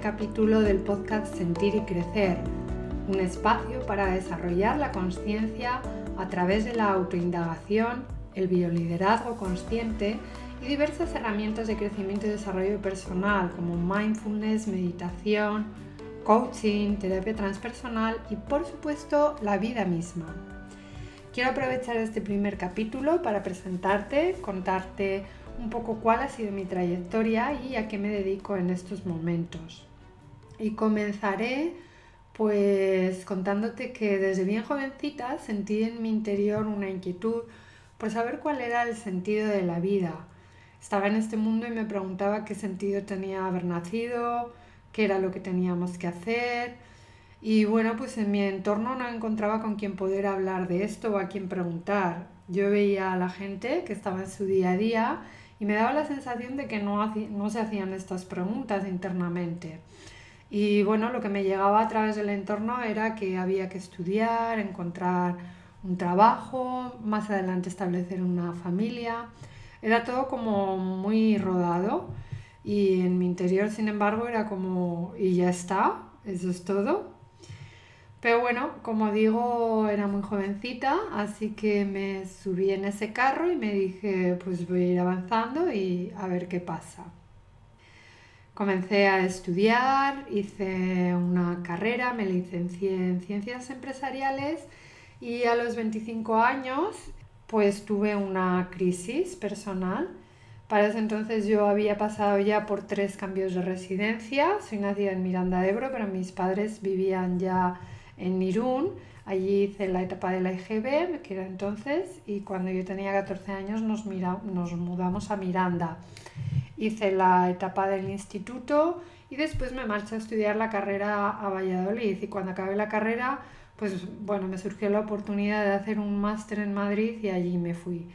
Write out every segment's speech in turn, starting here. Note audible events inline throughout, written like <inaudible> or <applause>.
capítulo del podcast Sentir y Crecer, un espacio para desarrollar la conciencia a través de la autoindagación, el bioliderazgo consciente y diversas herramientas de crecimiento y desarrollo personal como mindfulness, meditación, coaching, terapia transpersonal y por supuesto la vida misma. Quiero aprovechar este primer capítulo para presentarte, contarte un poco cuál ha sido mi trayectoria y a qué me dedico en estos momentos. Y comenzaré pues contándote que desde bien jovencita sentí en mi interior una inquietud por saber cuál era el sentido de la vida. Estaba en este mundo y me preguntaba qué sentido tenía haber nacido, qué era lo que teníamos que hacer. Y bueno, pues en mi entorno no encontraba con quien poder hablar de esto o a quien preguntar. Yo veía a la gente que estaba en su día a día y me daba la sensación de que no, no se hacían estas preguntas internamente. Y bueno, lo que me llegaba a través del entorno era que había que estudiar, encontrar un trabajo, más adelante establecer una familia. Era todo como muy rodado y en mi interior, sin embargo, era como, y ya está, eso es todo. Pero bueno, como digo, era muy jovencita, así que me subí en ese carro y me dije, pues voy a ir avanzando y a ver qué pasa. Comencé a estudiar, hice una carrera, me licencié en ciencias empresariales y a los 25 años pues tuve una crisis personal. Para ese entonces yo había pasado ya por tres cambios de residencia. Soy nacida en Miranda de Ebro, pero mis padres vivían ya en Irún. Allí hice la etapa de la IGB, que era entonces, y cuando yo tenía 14 años nos, mudamos a Miranda. Hice la etapa del instituto y después me marché a estudiar la carrera a Valladolid. Y cuando acabé la carrera, pues bueno, me surgió la oportunidad de hacer un máster en Madrid y allí me fui.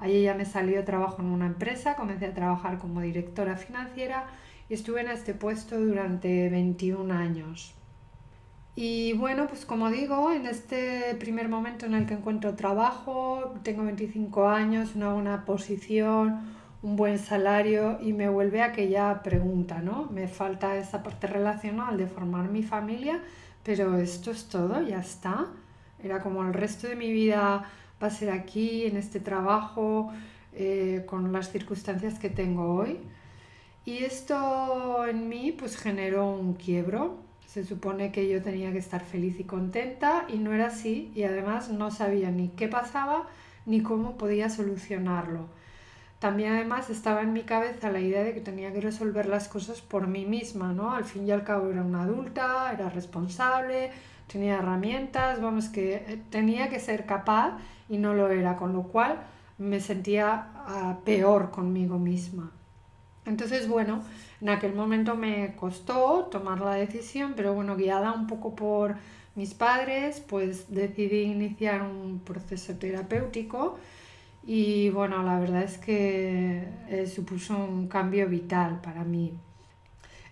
Allí ya me salió trabajo en una empresa, comencé a trabajar como directora financiera y estuve en este puesto durante 21 años. Y bueno, pues como digo, en este primer momento en el que encuentro trabajo, tengo 25 años, una buena posición, un buen salario y me vuelve aquella pregunta, ¿no? Me falta esa parte relacional de formar mi familia, pero esto es todo, ya está. Era como el resto de mi vida va a ser aquí, en este trabajo, eh, con las circunstancias que tengo hoy. Y esto en mí pues generó un quiebro, se supone que yo tenía que estar feliz y contenta y no era así y además no sabía ni qué pasaba ni cómo podía solucionarlo. También además estaba en mi cabeza la idea de que tenía que resolver las cosas por mí misma, ¿no? Al fin y al cabo era una adulta, era responsable, tenía herramientas, vamos que eh, tenía que ser capaz y no lo era, con lo cual me sentía ah, peor conmigo misma. Entonces, bueno, en aquel momento me costó tomar la decisión, pero bueno, guiada un poco por mis padres, pues decidí iniciar un proceso terapéutico y bueno, la verdad es que eh, supuso un cambio vital para mí.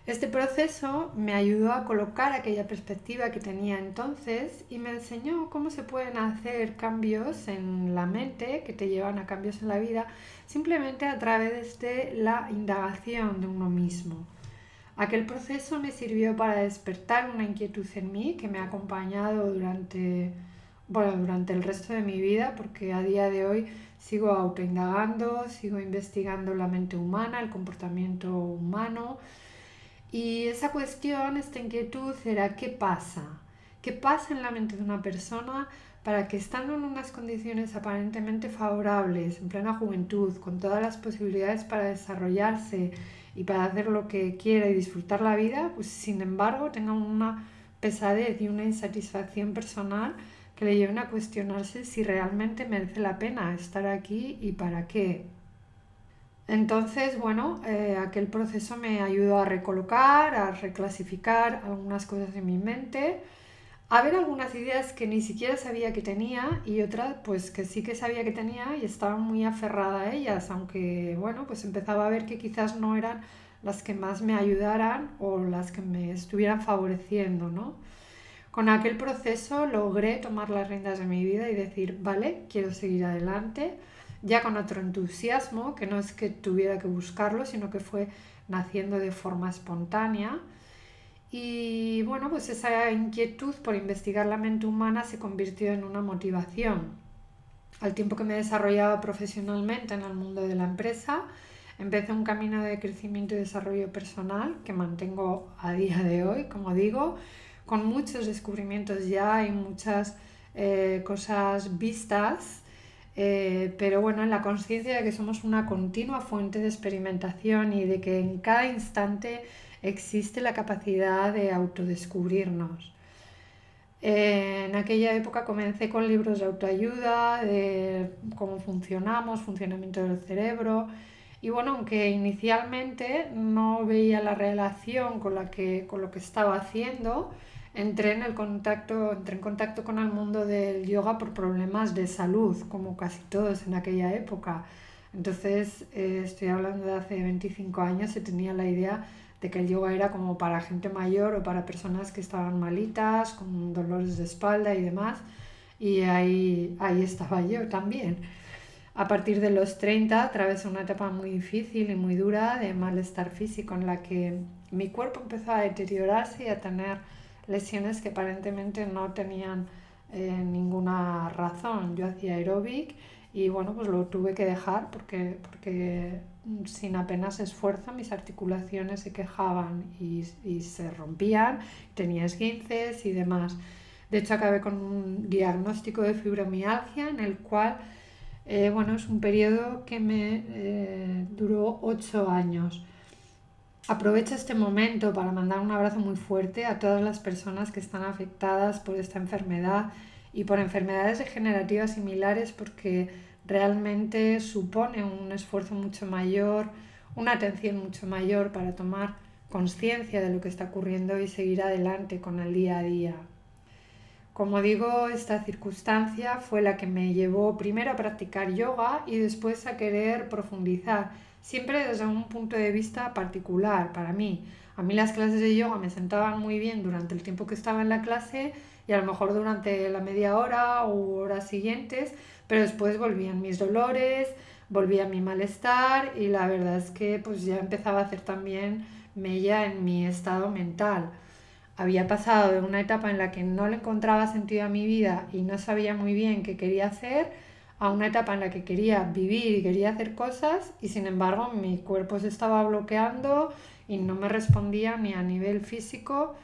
Este proceso me ayudó a colocar aquella perspectiva que tenía entonces y me enseñó cómo se pueden hacer cambios en la mente que te llevan a cambios en la vida simplemente a través de la indagación de uno mismo. Aquel proceso me sirvió para despertar una inquietud en mí que me ha acompañado durante, bueno, durante el resto de mi vida porque a día de hoy sigo autoindagando, sigo investigando la mente humana, el comportamiento humano y esa cuestión, esta inquietud era ¿qué pasa? ¿Qué pasa en la mente de una persona para que estando en unas condiciones aparentemente favorables, en plena juventud, con todas las posibilidades para desarrollarse y para hacer lo que quiera y disfrutar la vida, pues sin embargo tenga una pesadez y una insatisfacción personal que le lleven a cuestionarse si realmente merece la pena estar aquí y para qué. Entonces, bueno, eh, aquel proceso me ayudó a recolocar, a reclasificar algunas cosas en mi mente, a ver algunas ideas que ni siquiera sabía que tenía y otras pues que sí que sabía que tenía y estaba muy aferrada a ellas, aunque bueno, pues empezaba a ver que quizás no eran las que más me ayudaran o las que me estuvieran favoreciendo, ¿no? Con aquel proceso logré tomar las riendas de mi vida y decir, vale, quiero seguir adelante ya con otro entusiasmo, que no es que tuviera que buscarlo, sino que fue naciendo de forma espontánea. Y bueno, pues esa inquietud por investigar la mente humana se convirtió en una motivación. Al tiempo que me desarrollaba profesionalmente en el mundo de la empresa, empecé un camino de crecimiento y desarrollo personal que mantengo a día de hoy, como digo, con muchos descubrimientos ya y muchas eh, cosas vistas, eh, pero bueno, en la conciencia de que somos una continua fuente de experimentación y de que en cada instante existe la capacidad de autodescubrirnos. en aquella época comencé con libros de autoayuda, de cómo funcionamos, funcionamiento del cerebro. Y bueno, aunque inicialmente no veía la relación con, la que, con lo que estaba haciendo, entré en, el contacto, entré en contacto con el mundo del yoga por problemas de salud, como casi todos en aquella época. Entonces, eh, estoy hablando de hace 25 años, se tenía la idea de que el yoga era como para gente mayor o para personas que estaban malitas, con dolores de espalda y demás. Y ahí, ahí estaba yo también. A partir de los 30 atravesé una etapa muy difícil y muy dura de malestar físico en la que mi cuerpo empezó a deteriorarse y a tener lesiones que aparentemente no tenían eh, ninguna razón. Yo hacía aeróbic y bueno, pues lo tuve que dejar porque, porque sin apenas esfuerzo mis articulaciones se quejaban y, y se rompían, tenía esguinces y demás. De hecho, acabé con un diagnóstico de fibromialgia en el cual, eh, bueno, es un periodo que me eh, duró ocho años. Aprovecho este momento para mandar un abrazo muy fuerte a todas las personas que están afectadas por esta enfermedad y por enfermedades degenerativas similares porque realmente supone un esfuerzo mucho mayor, una atención mucho mayor para tomar conciencia de lo que está ocurriendo y seguir adelante con el día a día. Como digo, esta circunstancia fue la que me llevó primero a practicar yoga y después a querer profundizar, siempre desde un punto de vista particular para mí. A mí las clases de yoga me sentaban muy bien durante el tiempo que estaba en la clase y a lo mejor durante la media hora o horas siguientes, pero después volvían mis dolores, volvía mi malestar y la verdad es que pues ya empezaba a hacer también mella en mi estado mental. Había pasado de una etapa en la que no le encontraba sentido a mi vida y no sabía muy bien qué quería hacer, a una etapa en la que quería vivir y quería hacer cosas y sin embargo mi cuerpo se estaba bloqueando y no me respondía ni a nivel físico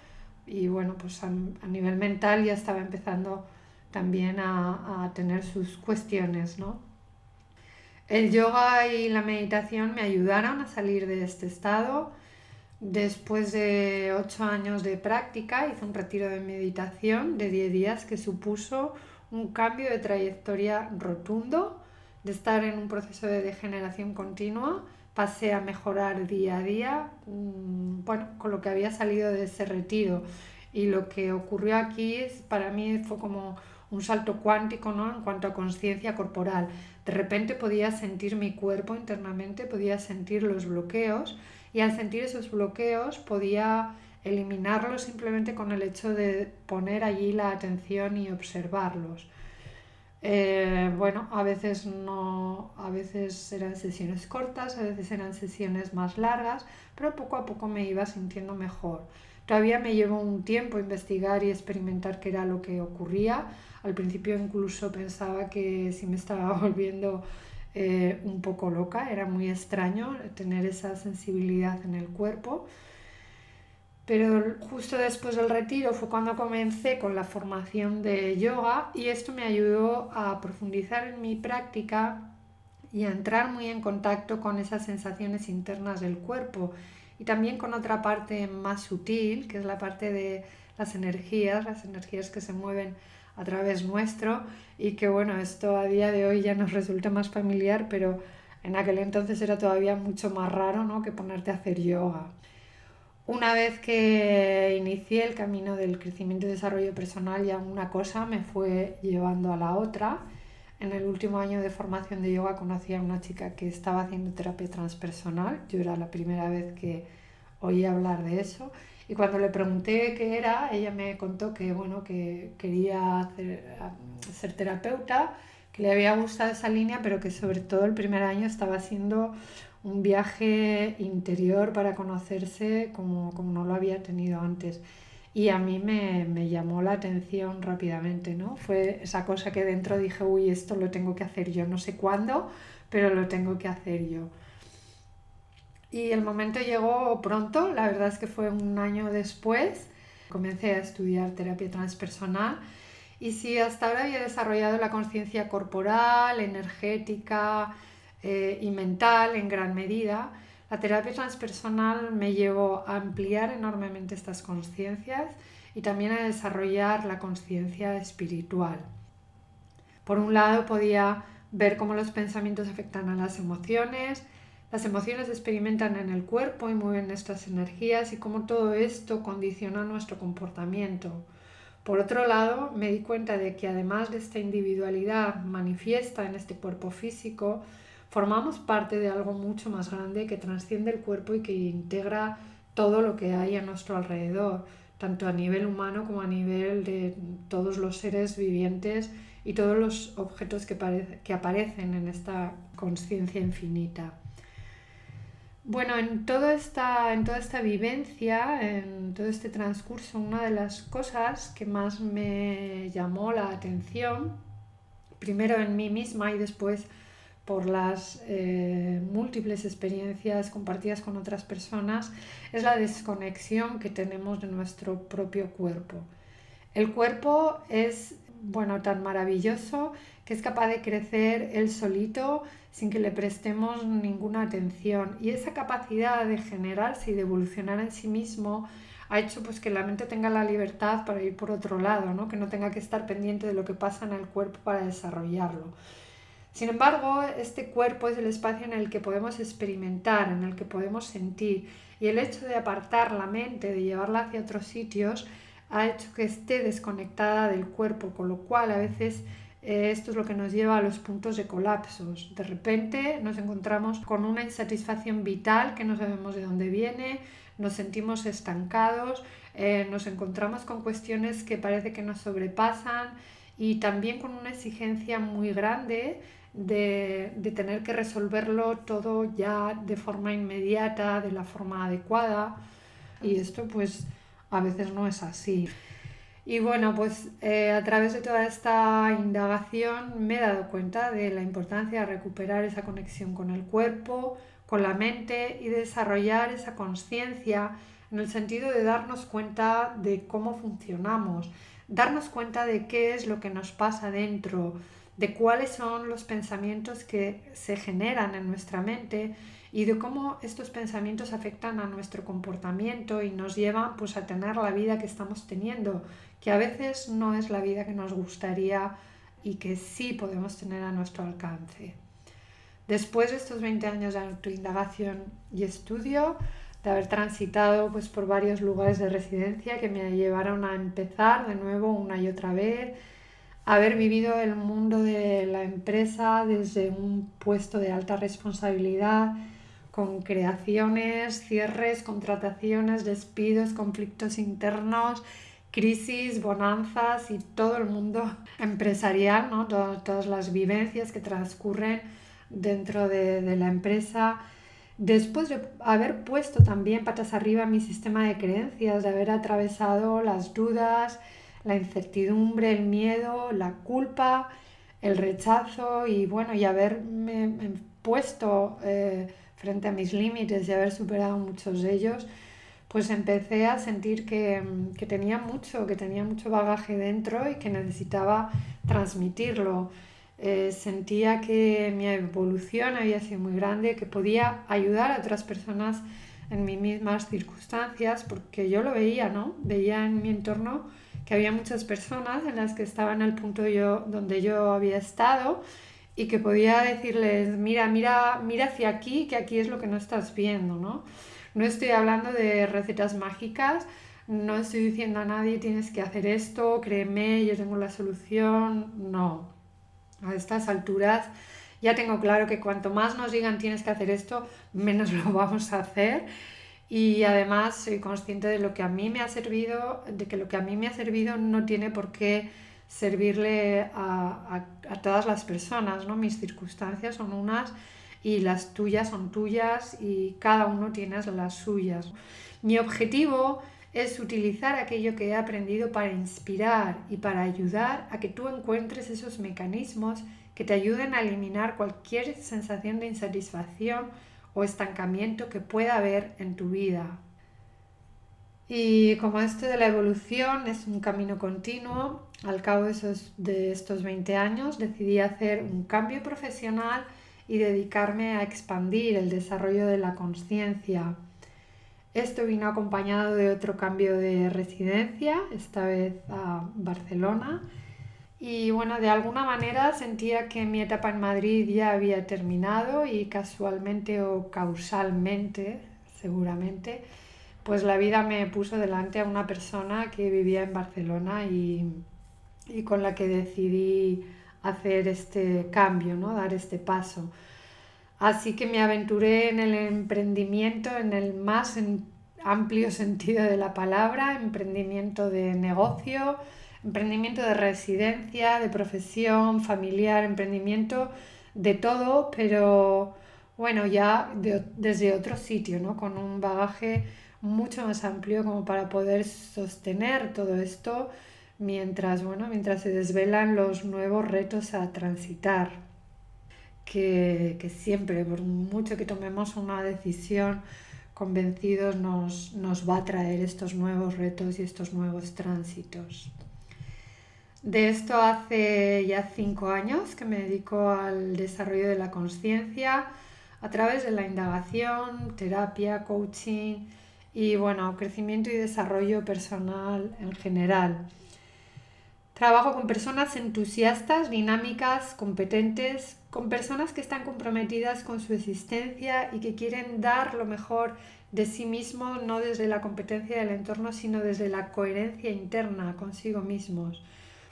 y bueno, pues a, nivel mental ya estaba empezando también a, tener sus cuestiones, ¿no? El yoga y la meditación me ayudaron a salir de este estado. Después de ocho años de práctica hice un retiro de meditación de 10 días que supuso un cambio de trayectoria rotundo, de estar en un proceso de degeneración continua pasé a mejorar día a día, mm, bueno, con lo que había salido de ese retiro. Y lo que ocurrió aquí es, para mí fue como un salto cuántico ¿no? en cuanto a conciencia corporal. De repente podía sentir mi cuerpo internamente, podía sentir los bloqueos y al sentir esos bloqueos podía eliminarlos simplemente con el hecho de poner allí la atención y observarlos. Eh, bueno, a veces no, a veces eran sesiones cortas, a veces eran sesiones más largas, pero poco a poco me iba sintiendo mejor. Todavía me llevó un tiempo investigar y experimentar qué era lo que ocurría. Al principio incluso pensaba que si me estaba <laughs> volviendo eh, un poco loca, era muy extraño tener esa sensibilidad en el cuerpo. Pero justo después del retiro fue cuando comencé con la formación de yoga y esto me ayudó a profundizar en mi práctica y a entrar muy en contacto con esas sensaciones internas del cuerpo y también con otra parte más sutil, que es la parte de las energías, las energías que se mueven a través nuestro y que bueno, esto a día de hoy ya nos resulta más familiar, pero en aquel entonces era todavía mucho más raro ¿no? que ponerte a hacer yoga. Una vez que inicié el camino del crecimiento y desarrollo personal, ya una cosa me fue llevando a la otra. En el último año de formación de yoga conocí a una chica que estaba haciendo terapia transpersonal. Yo era la primera vez que oí hablar de eso. Y cuando le pregunté qué era, ella me contó que, bueno, que quería ser terapeuta, que le había gustado esa línea, pero que sobre todo el primer año estaba siendo un viaje interior para conocerse como, como no lo había tenido antes. Y a mí me, me, llamó la atención rápidamente, ¿no? Fue esa cosa que dentro dije, uy, esto lo tengo que hacer yo, no sé cuándo, pero lo tengo que hacer yo. Y el momento llegó pronto, la verdad es que fue un año después, comencé a estudiar terapia transpersonal y si hasta ahora había desarrollado la conciencia corporal, energética eh, y mental en gran medida, la terapia transpersonal me llevó a ampliar enormemente estas conciencias y también a desarrollar la conciencia espiritual. Por un lado podía ver cómo los pensamientos afectan a las emociones, las emociones experimentan en el cuerpo y mueven nuestras energías y cómo todo esto condiciona nuestro comportamiento. Por otro lado, me di cuenta de que además de esta individualidad manifiesta en este cuerpo físico, formamos parte de algo mucho más grande que trasciende el cuerpo y que integra todo lo que hay a nuestro alrededor, tanto a nivel humano como a nivel de todos los seres vivientes y todos los objetos que, que aparecen en esta conciencia infinita. Bueno, en, toda esta, en toda esta vivencia, en todo este transcurso, una de las cosas que más me llamó la atención, primero en mí misma y después por las eh, múltiples experiencias compartidas con otras personas, es la desconexión que tenemos de nuestro propio cuerpo. El cuerpo es, bueno, tan maravilloso que es capaz de crecer él solito sin que le prestemos ninguna atención. Y esa capacidad de generarse y de evolucionar en sí mismo ha hecho pues, que la mente tenga la libertad para ir por otro lado, ¿no? que no tenga que estar pendiente de lo que pasa en el cuerpo para desarrollarlo. Sin embargo, este cuerpo es el espacio en el que podemos experimentar, en el que podemos sentir, y el hecho de apartar la mente, de llevarla hacia otros sitios, ha hecho que esté desconectada del cuerpo, con lo cual a veces eh, esto es lo que nos lleva a los puntos de colapsos. De repente nos encontramos con una insatisfacción vital que no sabemos de dónde viene, nos sentimos estancados, eh, nos encontramos con cuestiones que parece que nos sobrepasan y también con una exigencia muy grande de, de, tener que resolverlo todo ya de forma inmediata, de la forma adecuada. Y esto pues a veces no es así. Y bueno, pues eh, a través de toda esta indagación me he dado cuenta de la importancia de recuperar esa conexión con el cuerpo, con la mente y desarrollar esa conciencia en el sentido de darnos cuenta de cómo funcionamos, darnos cuenta de qué es lo que nos pasa dentro, de cuáles son los pensamientos que se generan en nuestra mente y de cómo estos pensamientos afectan a nuestro comportamiento y nos llevan pues a tener la vida que estamos teniendo, que a veces no es la vida que nos gustaría y que sí podemos tener a nuestro alcance. Después de estos 20 años de autoindagación y estudio, de haber transitado pues, por varios lugares de residencia que me llevaron a empezar de nuevo una y otra vez, haber vivido el mundo de la empresa desde un puesto de alta responsabilidad, con creaciones, cierres, contrataciones, despidos, conflictos internos, crisis, bonanzas y todo el mundo empresarial, ¿no? todas, las vivencias que transcurren dentro de, de, la empresa. Después de haber puesto también patas arriba mi sistema de creencias, de haber atravesado las dudas, la incertidumbre, el miedo, la culpa, el rechazo y bueno, y haberme puesto eh, frente a mis límites y haber superado muchos de ellos, pues empecé a sentir que, que, tenía mucho, que tenía mucho bagaje dentro y que necesitaba transmitirlo. Eh, sentía que mi evolución había sido muy grande, que podía ayudar a otras personas en mis mismas circunstancias, porque yo lo veía, ¿no? Veía en mi entorno que había muchas personas en las que estaba en el punto yo, donde yo había estado y que podía decirles, mira, mira, mira hacia aquí, que aquí es lo que no estás viendo, ¿no? No estoy hablando de recetas mágicas, no estoy diciendo a nadie tienes que hacer esto, créeme, yo tengo la solución, no. A estas alturas ya tengo claro que cuanto más nos digan tienes que hacer esto, menos <laughs> lo vamos a hacer. Y además soy consciente de lo que a mí me ha servido, de que lo que a mí me ha servido no tiene por qué servirle a, a, todas las personas, ¿no? Mis circunstancias son unas y las tuyas son tuyas y cada uno tiene las suyas. Mi objetivo es utilizar aquello que he aprendido para inspirar y para ayudar a que tú encuentres esos mecanismos que te ayuden a eliminar cualquier sensación de insatisfacción o estancamiento que pueda haber en tu vida. Y como esto de la evolución es un camino continuo, al cabo de, esos, de estos 20 años decidí hacer un cambio profesional y dedicarme a expandir el desarrollo de la conciencia. Esto vino acompañado de otro cambio de residencia, esta vez a Barcelona. Y bueno, de alguna manera sentía que mi etapa en Madrid ya había terminado y casualmente o causalmente, seguramente, pues la vida me puso delante a una persona que vivía en Barcelona y, y con la que decidí hacer este cambio, ¿no? dar este paso. Así que me aventuré en el emprendimiento en el más amplio <laughs> sentido de la palabra, emprendimiento de negocio, emprendimiento de residencia, de profesión, familiar, emprendimiento de todo, pero bueno, ya desde otro sitio, ¿no? Con un bagaje mucho más amplio como para poder sostener todo esto mientras, bueno, mientras se desvelan los nuevos retos a transitar. Que, que siempre, por mucho que tomemos una decisión, convencidos nos, nos va a traer estos nuevos retos y estos nuevos tránsitos. De esto hace ya cinco años que me dedico al desarrollo de la conciencia a través de la indagación, terapia, coaching y bueno, crecimiento y desarrollo personal en general. Trabajo con personas entusiastas, dinámicas, competentes, con personas que están comprometidas con su existencia y que quieren dar lo mejor de sí mismos, no desde la competencia del entorno, sino desde la coherencia interna consigo mismos.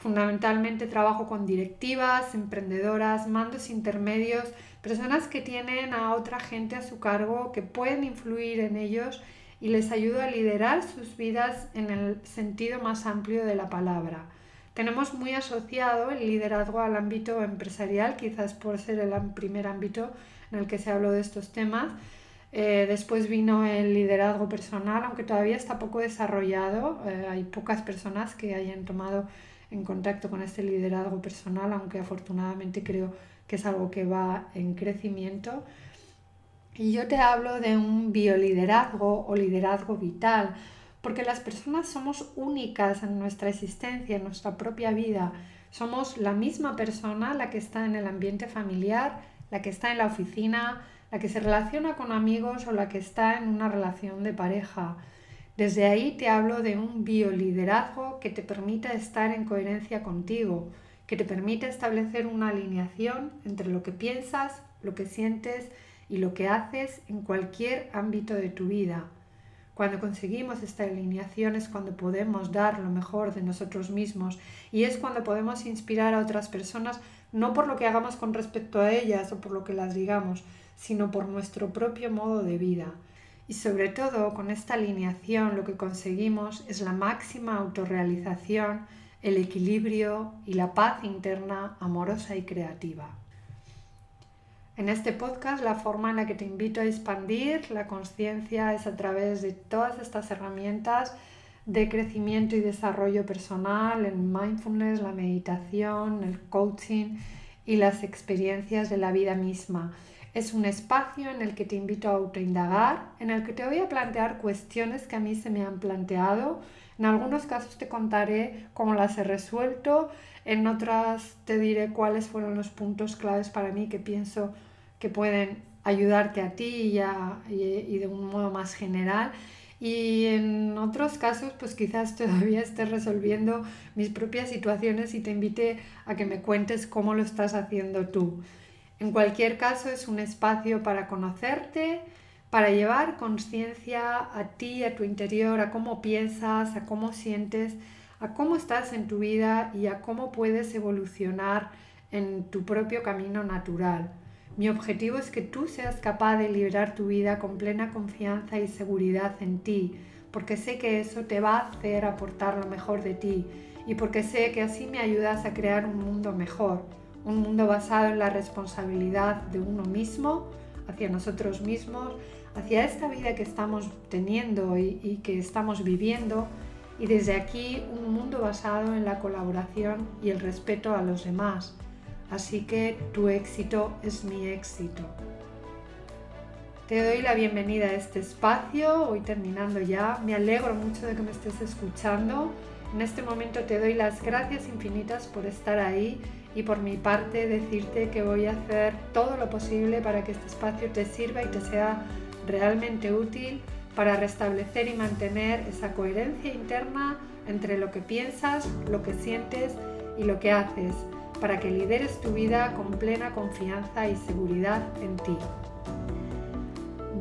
Fundamentalmente trabajo con directivas, emprendedoras, mandos intermedios, personas que tienen a otra gente a su cargo, que pueden influir en ellos y les ayudo a liderar sus vidas en el sentido más amplio de la palabra. Tenemos muy asociado el liderazgo al ámbito empresarial, quizás por ser el primer ámbito en el que se habló de estos temas. Eh, después vino el liderazgo personal, aunque todavía está poco desarrollado. Eh, hay pocas personas que hayan tomado en contacto con este liderazgo personal, aunque afortunadamente creo que es algo que va en crecimiento. Y yo te hablo de un bioliderazgo o liderazgo vital, porque las personas somos únicas en nuestra existencia, en nuestra propia vida. Somos la misma persona la que está en el ambiente familiar, la que está en la oficina, la que se relaciona con amigos o la que está en una relación de pareja. Desde ahí te hablo de un bioliderazgo que te permita estar en coherencia contigo, que te permite establecer una alineación entre lo que piensas, lo que sientes y lo que haces en cualquier ámbito de tu vida. Cuando conseguimos esta alineación es cuando podemos dar lo mejor de nosotros mismos y es cuando podemos inspirar a otras personas no por lo que hagamos con respecto a ellas o por lo que las digamos, sino por nuestro propio modo de vida. Y sobre todo con esta alineación lo que conseguimos es la máxima autorrealización, el equilibrio y la paz interna amorosa y creativa. En este podcast la forma en la que te invito a expandir la conciencia es a través de todas estas herramientas de crecimiento y desarrollo personal, el mindfulness, la meditación, el coaching y las experiencias de la vida misma. Es un espacio en el que te invito a autoindagar, en el que te voy a plantear cuestiones que a mí se me han planteado. En algunos casos te contaré cómo las he resuelto, en otras te diré cuáles fueron los puntos claves para mí que pienso que pueden ayudarte a ti y, y de un modo más general. Y en otros casos, pues quizás <laughs> todavía estés resolviendo mis propias situaciones y te invite a que me cuentes cómo lo estás haciendo tú. En cualquier caso, es un espacio para conocerte, para llevar conciencia a ti, a tu interior, a cómo piensas, a cómo sientes, a cómo estás en tu vida y a cómo puedes evolucionar en tu propio camino natural. Mi objetivo es que tú seas capaz de liberar tu vida con plena confianza y seguridad en ti, porque sé que eso te va a hacer aportar lo mejor de ti y porque sé que así me ayudas a crear un mundo mejor un mundo basado en la responsabilidad de uno mismo, hacia nosotros mismos, hacia esta vida que estamos teniendo y, que estamos viviendo, y desde aquí un mundo basado en la colaboración y el respeto a los demás. Así que tu éxito es mi éxito. Te doy la bienvenida a este espacio, hoy terminando ya. Me alegro mucho de que me estés escuchando. En este momento te doy las gracias infinitas por estar ahí y por mi parte decirte que voy a hacer todo lo posible para que este espacio te sirva y te sea realmente útil para restablecer y mantener esa coherencia interna entre lo que piensas, lo que sientes y lo que haces, para que lideres tu vida con plena confianza y seguridad en ti.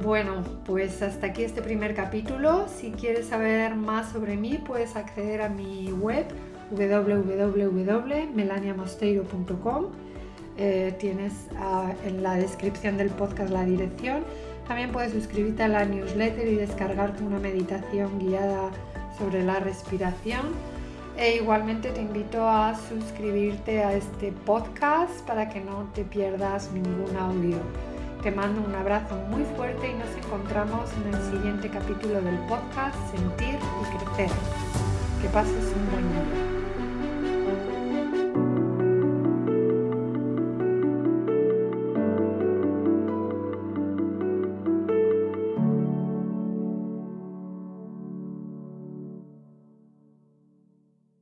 Bueno, pues hasta aquí este primer capítulo. Si quieres saber más sobre mí, puedes acceder a mi web www.melaniamosteiro.com. Eh, tienes ah, en la descripción del podcast la dirección. También puedes suscribirte a la newsletter y descargarte una meditación guiada sobre la respiración. E igualmente te invito a suscribirte a este podcast para que no te pierdas ningún audio. Te mando un abrazo muy fuerte y nos encontramos en el siguiente capítulo del podcast Sentir y Crecer. Que pases un buen día.